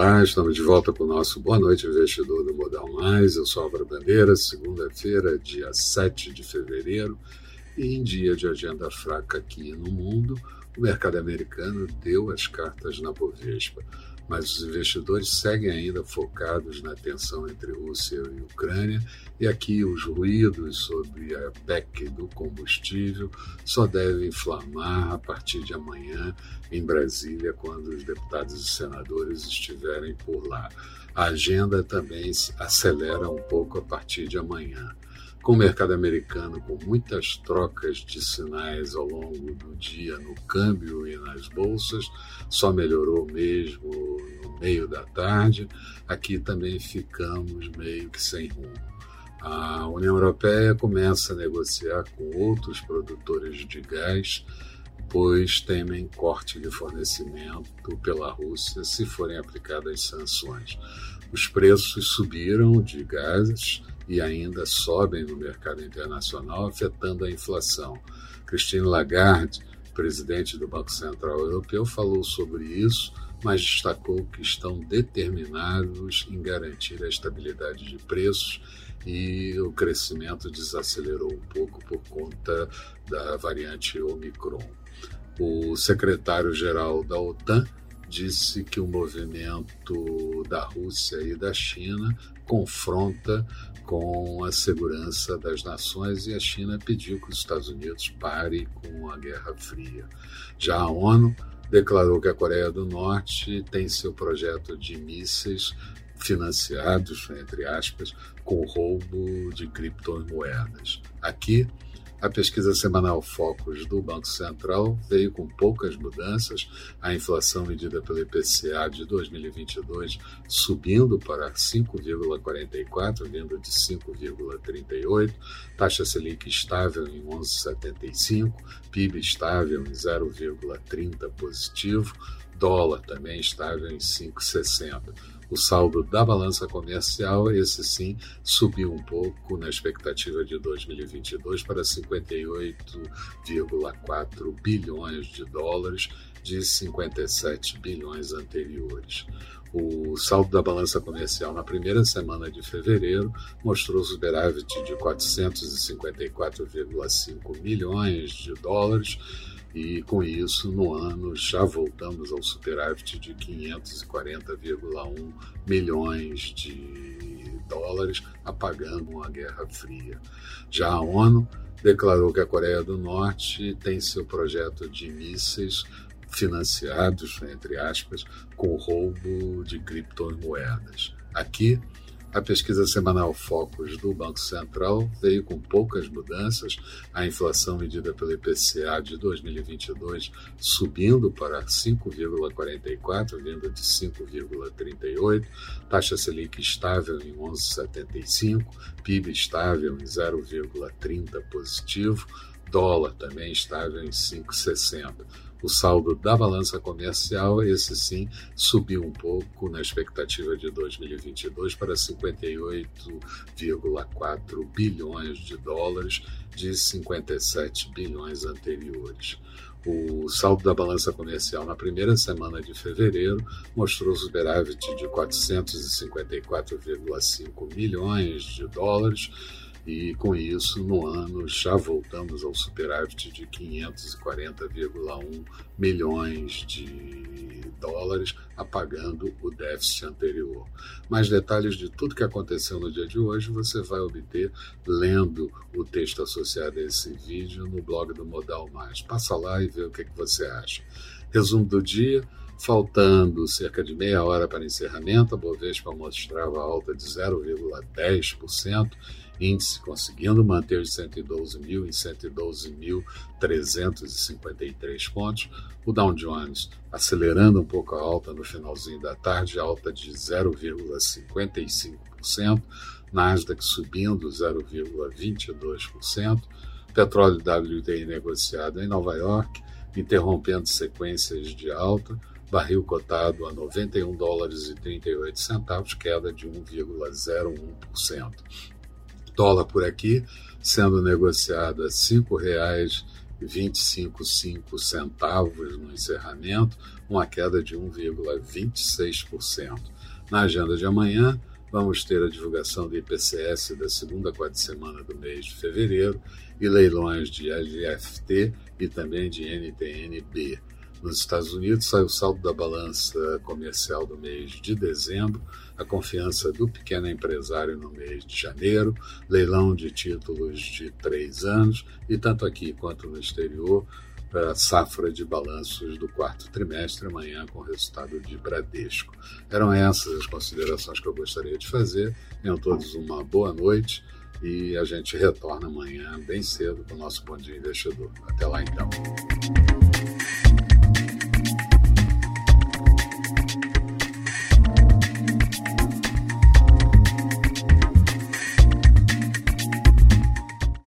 Olá, estamos de volta com o nosso Boa Noite Investidor do Modal Mais. Eu sou Álvaro Bandeira, segunda-feira, dia 7 de fevereiro, e em dia de agenda fraca aqui no mundo, o mercado americano deu as cartas na Bovespa mas os investidores seguem ainda focados na tensão entre Rússia e Ucrânia, e aqui os ruídos sobre a PEC do combustível só devem inflamar a partir de amanhã em Brasília, quando os deputados e senadores estiverem por lá. A agenda também acelera um pouco a partir de amanhã com o mercado americano com muitas trocas de sinais ao longo do dia no câmbio e nas bolsas, só melhorou mesmo no meio da tarde. Aqui também ficamos meio que sem rumo. A União Europeia começa a negociar com outros produtores de gás, pois temem corte de fornecimento pela Rússia se forem aplicadas sanções. Os preços subiram de gás e ainda sobem no mercado internacional, afetando a inflação. Christine Lagarde, presidente do Banco Central Europeu, falou sobre isso, mas destacou que estão determinados em garantir a estabilidade de preços e o crescimento desacelerou um pouco por conta da variante Omicron. O secretário-geral da OTAN disse que o movimento da Rússia e da China confronta com a segurança das nações e a China pediu que os Estados Unidos pare com a Guerra Fria. Já a ONU declarou que a Coreia do Norte tem seu projeto de mísseis financiados, entre aspas, com roubo de criptomoedas. Aqui, a pesquisa semanal Focus do Banco Central veio com poucas mudanças, a inflação medida pelo IPCA de 2022 subindo para 5,44, vindo de 5,38, taxa Selic estável em 11,75, PIB estável em 0,30 positivo, dólar também estável em 5,60 o saldo da balança comercial, esse sim, subiu um pouco na expectativa de 2022 para 58,4 bilhões de dólares, de 57 bilhões anteriores. O saldo da balança comercial na primeira semana de fevereiro mostrou superávit de 454,5 milhões de dólares e com isso, no ano, já voltamos ao superávit de 540,1 milhões de dólares, apagando a Guerra Fria. Já a ONU declarou que a Coreia do Norte tem seu projeto de mísseis financiados, entre aspas, com roubo de criptomoedas. Aqui, a pesquisa semanal Focus do Banco Central veio com poucas mudanças, a inflação medida pelo IPCA de 2022 subindo para 5,44, vindo de 5,38, taxa Selic estável em 11,75, PIB estável em 0,30 positivo, dólar também estável em 5,60 o saldo da balança comercial, esse sim, subiu um pouco na expectativa de 2022 para 58,4 bilhões de dólares, de 57 bilhões anteriores. O saldo da balança comercial na primeira semana de fevereiro mostrou superávit de 454,5 milhões de dólares e com isso, no ano, já voltamos ao superávit de 540,1 milhões de dólares, apagando o déficit anterior. Mais detalhes de tudo que aconteceu no dia de hoje você vai obter lendo o texto associado a esse vídeo no blog do Modal Mais. Passa lá e vê o que, que você acha. Resumo do dia. Faltando cerca de meia hora para encerramento, a Bovespa mostrava alta de 0,10% índice conseguindo manter os 112 mil em 112.353 pontos. O Dow Jones acelerando um pouco a alta no finalzinho da tarde, alta de 0,55%. Nasdaq subindo 0,22%. Petróleo WTI negociado em Nova York, interrompendo sequências de alta barril cotado a 91 dólares e 38 centavos, queda de 1,01% dólar por aqui, sendo negociado a R$ 5,00 25,5 centavos no encerramento, uma queda de 1,26%. Na agenda de amanhã, vamos ter a divulgação do IPCS da segunda quarta semana do mês de fevereiro e leilões de LFT e também de NTNB. Nos Estados Unidos sai o saldo da balança comercial do mês de dezembro, a confiança do pequeno empresário no mês de janeiro, leilão de títulos de três anos e tanto aqui quanto no exterior a safra de balanços do quarto trimestre amanhã com o resultado de Bradesco. Eram essas as considerações que eu gostaria de fazer. Tenham todos uma boa noite e a gente retorna amanhã bem cedo com o nosso Bom Dia Investidor. Até lá então.